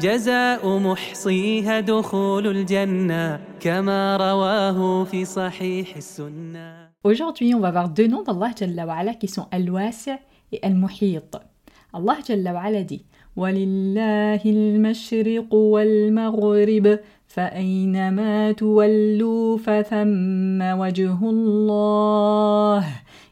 جزاء محصيها دخول الجنة كما رواه في صحيح السنة. Aujourd'hui, on va voir deux noms d'Allah Jalla wa'ala qui sont Al-Wasi' et Al-Muhit. Allah Jalla wa'ala dit وَلِلَّهِ الْمَشْرِقُ وَالْمَغْرِبُ فَأَيْنَمَا تُوَلُّوا فَثَمَّ وَجْهُ اللَّهِ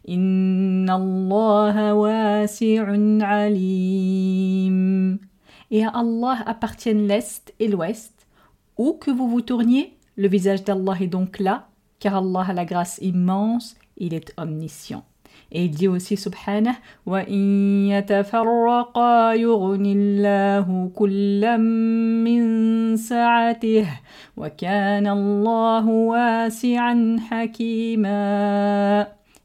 إِنَّ اللَّهَ وَاسِعٌ عَلِيمٌ et à Allah appartiennent l'Est et l'Ouest. Où que vous vous tourniez, le visage d'Allah est donc là, car Allah a la grâce immense, il est omniscient. Et il dit aussi, subhanah,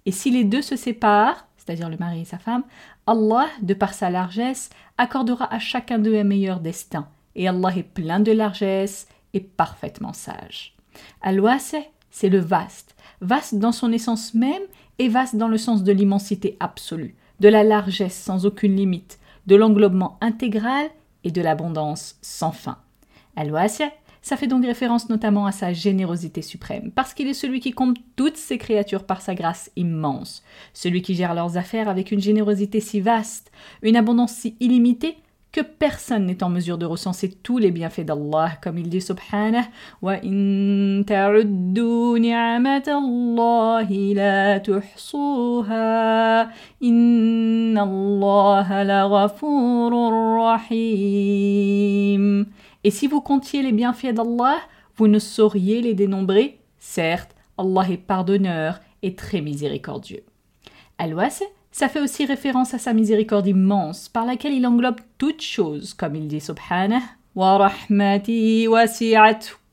Et si les deux se séparent, c'est-à-dire le mari et sa femme, Allah, de par sa largesse, accordera à chacun d'eux un meilleur destin. Et Allah est plein de largesse et parfaitement sage. Al-Wasi, c'est le vaste, vaste dans son essence même et vaste dans le sens de l'immensité absolue, de la largesse sans aucune limite, de l'englobement intégral et de l'abondance sans fin. Al-Wasi, ça fait donc référence notamment à sa générosité suprême, parce qu'il est celui qui compte toutes ses créatures par sa grâce immense, celui qui gère leurs affaires avec une générosité si vaste, une abondance si illimitée, que personne n'est en mesure de recenser tous les bienfaits d'Allah, comme il dit subhanah, wa in la tuhsuha, inna Allah la rahim. Et si vous comptiez les bienfaits d'Allah, vous ne sauriez les dénombrer. Certes, Allah est pardonneur et très miséricordieux. Al-Was, ça fait aussi référence à sa miséricorde immense, par laquelle il englobe toutes choses, comme il dit subhanah, wa rahmati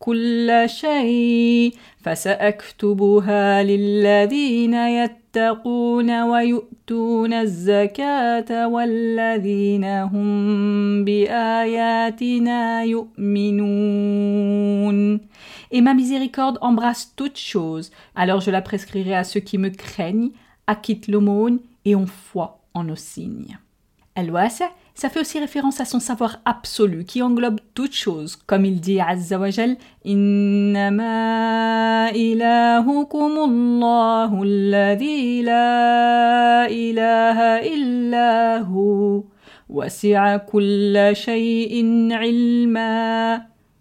kulla shay, فسأكتبها للذين يتقون ويؤتون الزكاة والذين هم بآياتنا يؤمنون Et ma miséricorde embrasse toutes choses, alors je la prescrirai à ceux qui me craignent, acquittent l'aumône et ont foi en nos signes. Al-Wasi' ça fait aussi référence à son savoir absolu qui englobe toutes choses, comme il dit Azza wa.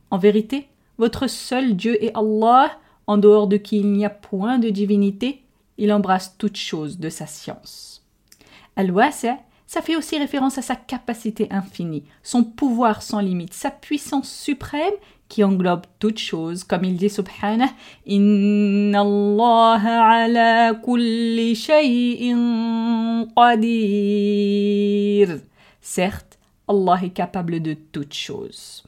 En vérité, votre seul Dieu est Allah, en dehors de qui il n'y a point de divinité, il embrasse toutes choses de sa science. Ça fait aussi référence à sa capacité infinie, son pouvoir sans limite, sa puissance suprême qui englobe toutes choses, comme il dit subhanah, Inna Allah ala kulli shay'in qadir. Certes, Allah est capable de toutes choses.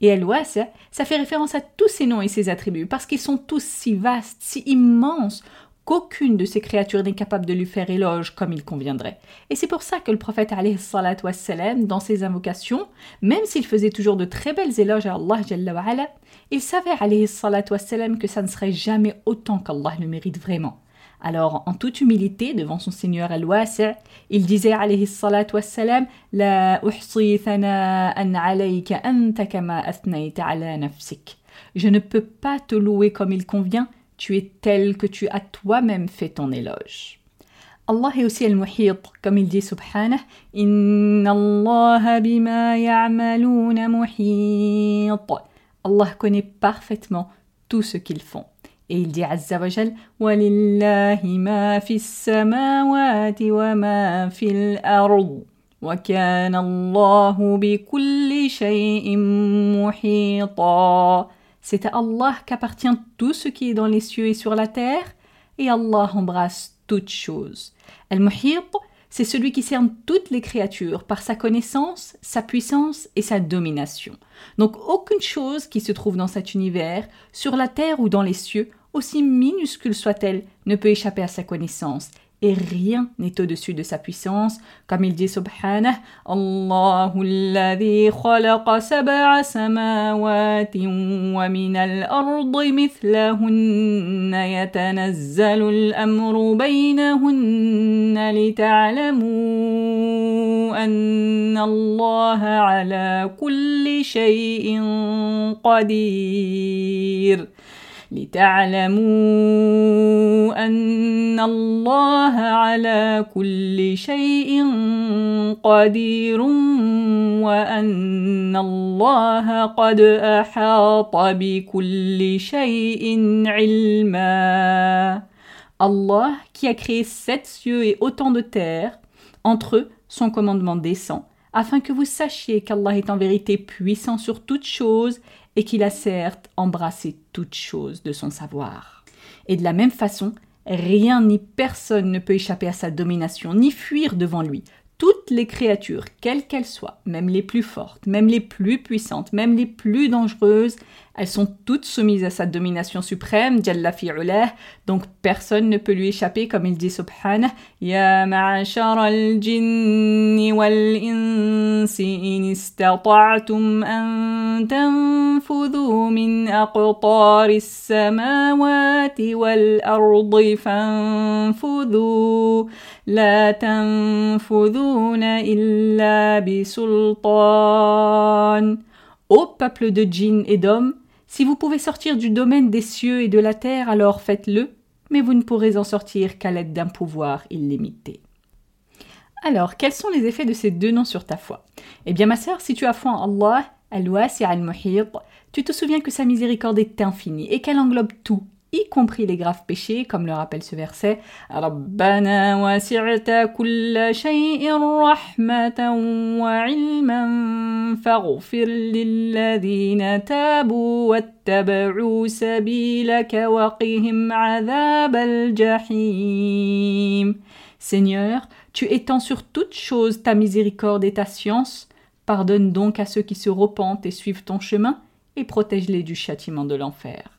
Et Al-Wasi', ça fait référence à tous ses noms et ses attributs, parce qu'ils sont tous si vastes, si immenses, qu'aucune de ces créatures n'est capable de lui faire éloge comme il conviendrait. Et c'est pour ça que le prophète wassalam, dans ses invocations, même s'il faisait toujours de très belles éloges à Allah il savait wassalam, que ça ne serait jamais autant qu'Allah le mérite vraiment. Alors, en toute humilité devant son Seigneur al-Wasi', il disait alayhi salatu wassalam La alayka anta kama ala nafsik. Je ne peux pas te louer comme il convient, tu es tel que tu as toi-même fait ton éloge. Allah est aussi al-Muhit, comme il dit subhanah Inna Allah bima ya'maluna muhit. Allah connaît parfaitement tout ce qu'ils font. Et il dit Azza wa Jal Walillahi ma fi samawati wa ma fi al-ard. وكان الله بكل شيء محيطا c'est à Allah qu'appartient tout ce qui est dans les cieux et sur la terre, et Allah embrasse toutes choses. Al-Muhit, c'est celui qui cerne toutes les créatures par sa connaissance, sa puissance et sa domination. Donc aucune chose qui se trouve dans cet univers, sur la terre ou dans les cieux, aussi minuscule soit-elle, ne peut échapper à sa connaissance, et rien n'est au-dessus de sa puissance, comme il dit subhanah Allahu alladhi khalaqa sab'a samawati wa min al-ardi mithlahunna yatanazzalu al-amru baynahunna lita'lamu anna Allah ala kulli shay'in qadir لتعلموا أن الله على كل شيء قدير وأن الله قد أحاط بكل شيء علما Allah qui a créé sept cieux et autant de terres, entre eux son commandement descend, afin que vous sachiez qu'Allah est en vérité puissant sur toutes choses et qu'il a certes embrassé toutes choses de son savoir. Et de la même façon, rien ni personne ne peut échapper à sa domination, ni fuir devant lui. Toutes les créatures, quelles qu'elles soient, même les plus fortes, même les plus puissantes, même les plus dangereuses, elles sont toutes soumises à sa domination suprême, Jalla fi'ulah, donc personne ne peut lui échapper comme il dit subhanah. Ya ma'ashar al-jinni wal-insi in istata'tum an tanfudhu min aqtari samawati wal-ardi fanfudhu la tanfudhuna illa bisultan Ô peuple de djinns et d'hommes, si vous pouvez sortir du domaine des cieux et de la terre, alors faites-le, mais vous ne pourrez en sortir qu'à l'aide d'un pouvoir illimité. Alors, quels sont les effets de ces deux noms sur ta foi? Eh bien, ma sœur, si tu as foi en Allah, Al-Wasi' al-Muhit, tu te souviens que sa miséricorde est infinie et qu'elle englobe tout, y compris les graves péchés, comme le rappelle ce verset Rabbana wasi'ta kulla shay'in rahmatan wa tabu wattaba'u sabilaka wa qihim jahim Seigneur, tu étends sur toute chose ta miséricorde et ta science, pardonne donc à ceux qui se repentent et suivent ton chemin, et protège-les du châtiment de l'enfer.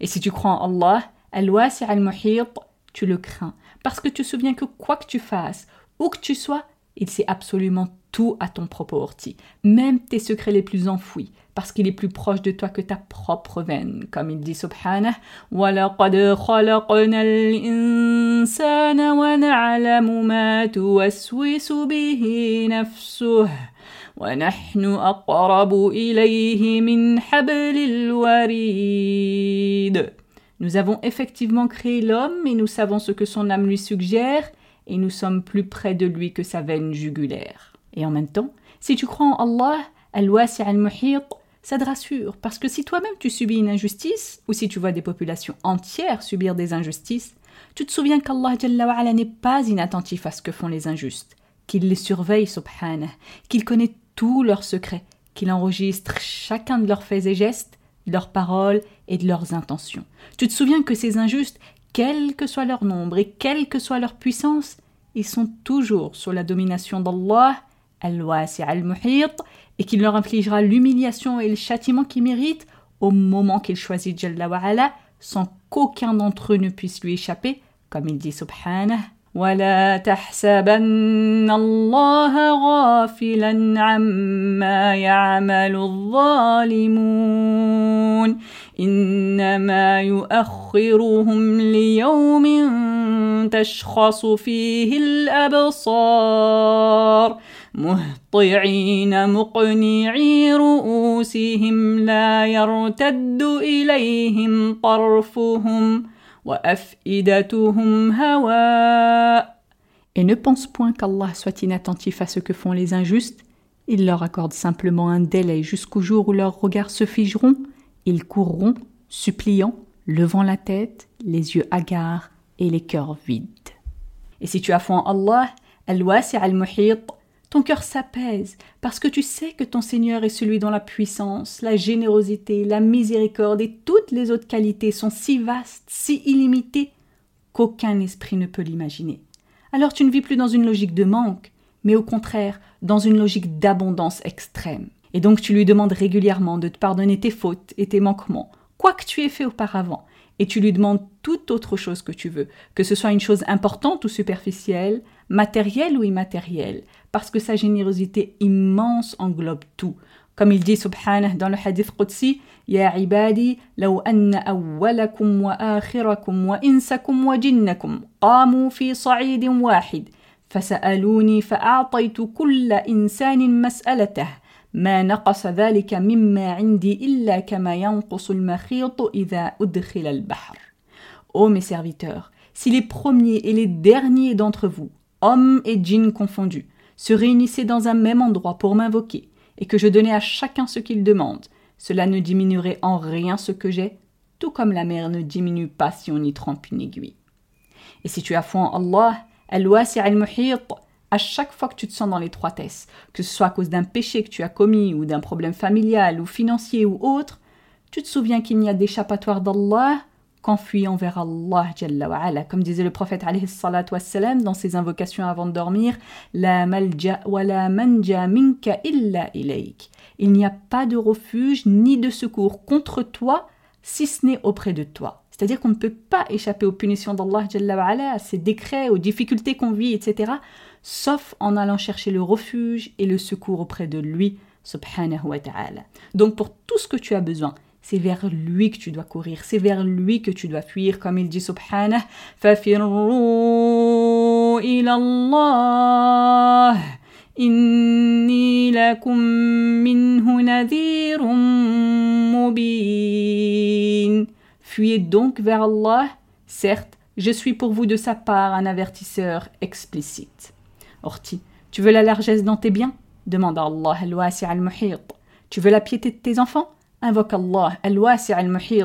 Et si tu crois en Allah, tu le crains, parce que tu te souviens que quoi que tu fasses, où que tu sois, il sait absolument tout à ton propre orti, même tes secrets les plus enfouis, parce qu'il est plus proche de toi que ta propre veine, comme il dit subhanah وَلَقَدْ خَلَقْنَا الْإِنسَانَ وَنَعْلَمُ مَا تُوَسْوِسُ بِهِ نَفْسُهُ ونحن أقرب إليه من حبل الوريد Nous avons effectivement créé l'homme et nous savons ce que son âme lui suggère et nous sommes plus près de lui que sa veine jugulaire. Et en même temps, si tu crois en Allah, al-wasi' al-muhit, ça te rassure parce que si toi-même tu subis une injustice ou si tu vois des populations entières subir des injustices, tu te souviens qu'Allah n'est pas inattentif à ce que font les injustes, qu'il les surveille subhanah, qu'il connaît tous leurs secrets, qu'il enregistre chacun de leurs faits et gestes, de leurs paroles et de leurs intentions. Tu te souviens que ces injustes, quel que soit leur nombre et quelle que soit leur puissance, ils sont toujours sous la domination d'Allah, al-Muhit, et qu'il leur infligera l'humiliation et le châtiment qu'ils méritent au moment qu'il choisit Jalla wa sans qu'aucun d'entre eux ne puisse lui échapper, comme il dit subhanah. ولا تحسبن الله غافلا عما يعمل الظالمون. إنما يؤخرهم ليوم تشخص فيه الأبصار. مهطعين مقنعي رؤوسهم لا يرتد إليهم طرفهم. Et ne pense point qu'Allah soit inattentif à ce que font les injustes, il leur accorde simplement un délai jusqu'au jour où leurs regards se figeront, ils courront, suppliant, levant la tête, les yeux hagards et les cœurs vides. Et si tu as foi en Allah, al-wasi' al-muhit, ton cœur s'apaise parce que tu sais que ton Seigneur est celui dont la puissance, la générosité, la miséricorde et toutes les autres qualités sont si vastes, si illimitées, qu'aucun esprit ne peut l'imaginer. Alors tu ne vis plus dans une logique de manque, mais au contraire dans une logique d'abondance extrême. Et donc tu lui demandes régulièrement de te pardonner tes fautes et tes manquements, quoi que tu aies fait auparavant, et tu lui demandes toute autre chose que tu veux, que ce soit une chose importante ou superficielle, matérielle ou immatérielle, parce que sa générosité immense englobe tout. Comme il dit subhanah dans le hadith Qudsi, Ya ibadi, law anna awwalakum wa akhirakum wa insakum wa jinnakum qamu fi sa'idin wahid فسألوني فأعطيت كل إنسان مسألته ما نقص ذلك مما عندي إلا كما ينقص المخيط إذا أدخل البحر. Ô mes serviteurs, si les premiers et les derniers d'entre vous, hommes et djinns confondus, se réunissaient dans un même endroit pour m'invoquer, et que je donnais à chacun ce qu'il demande, cela ne diminuerait en rien ce que j'ai, tout comme la mer ne diminue pas si on y trempe une aiguille. Et si tu as foi en Allah, al-wasi' al-muhit, à chaque fois que tu te sens dans l'étroitesse, que ce soit à cause d'un péché que tu as commis ou d'un problème familial ou financier ou autre, tu te souviens qu'il n'y a d'échappatoire d'Allah qu'en fuyant vers Allah. Comme disait le prophète alayhi wassalam, dans ses invocations avant de dormir, La malja wa la manja minka illa ilayk. Il n'y a pas de refuge ni de secours contre toi si ce n'est auprès de toi. C'est-à-dire qu'on ne peut pas échapper aux punitions d'Allah Jalla à ses décrets, aux difficultés qu'on vit, etc., sauf en allant chercher le refuge et le secours auprès de lui, subhanahu. Donc pour tout ce que tu as besoin, c'est vers lui que tu dois courir, c'est vers lui que tu dois fuir, comme il dit subhanah, فَفِرُّوا إِلَى اللَّهِ إِنِّي لَكُمْ مِنْهُ نَذِيرٌ مُبِينٌ Fuyez donc vers Allah, certes, je suis pour vous de sa part un avertisseur explicite. Orti, tu veux la largesse dans tes biens Demande à Allah al-wasi' al-muhit. Tu veux la piété de tes enfants Invoque Allah, al-wasi' al-muhit.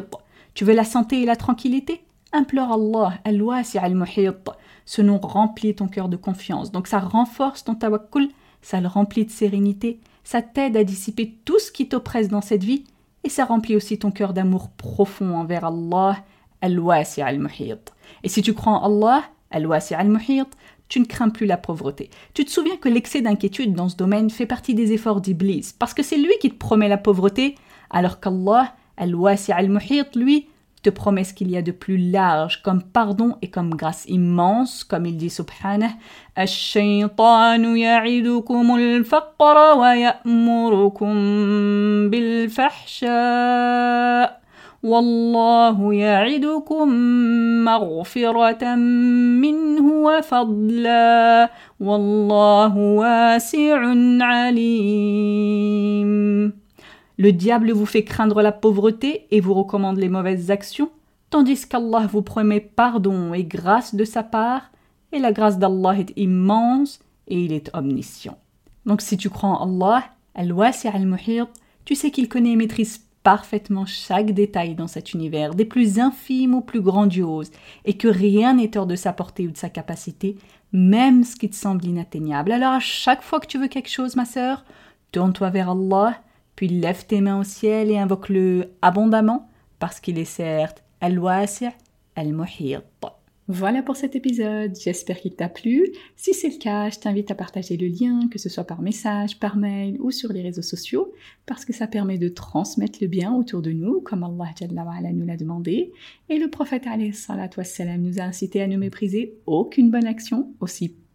Tu veux la santé et la tranquillité? Implore Allah, al-wasi' al-muhit. Ce nom remplit ton cœur de confiance. Donc ça renforce ton tawakkul, ça le remplit de sérénité, ça t'aide à dissiper tout ce qui t'oppresse dans cette vie et ça remplit aussi ton cœur d'amour profond envers Allah, al-wasi' al-muhit. Et si tu crois en Allah, al-wasi' al-muhit, tu ne crains plus la pauvreté. Tu te souviens que l'excès d'inquiétude dans ce domaine fait partie des efforts d'Iblis, parce que c'est lui qui te promet la pauvreté alors qu'Allah, Al-Wasi' al-Muhit, lui, te promet ce qu'il y a de plus large comme pardon et comme grâce immense, comme il dit subhanah, الشيطان والله يعدكم مغفرة منه وفضلا والله واسع عليم Le diable vous fait craindre la pauvreté et vous recommande les mauvaises actions, tandis qu'Allah vous promet pardon et grâce de sa part, et la grâce d'Allah est immense et il est omniscient. Donc si tu crois en Allah, al-wasi' al-muhit, tu sais qu'il connaît et maîtrise parfaitement chaque détail dans cet univers, des plus infimes aux plus grandioses, et que rien n'est hors de sa portée ou de sa capacité, même ce qui te semble inatteignable. Alors à chaque fois que tu veux quelque chose, ma sœur, tourne-toi vers Allah, puis lève tes mains au ciel et invoque-le abondamment, parce qu'il est certes Al-Wasi' Al-Muhit. Voilà pour cet épisode, j'espère qu'il t'a plu. Si c'est le cas, je t'invite à partager le lien, que ce soit par message, par mail ou sur les réseaux sociaux, parce que ça permet de transmettre le bien autour de nous, comme Allah nous l'a demandé. Et le prophète nous a incité à ne mépriser aucune bonne action, aussi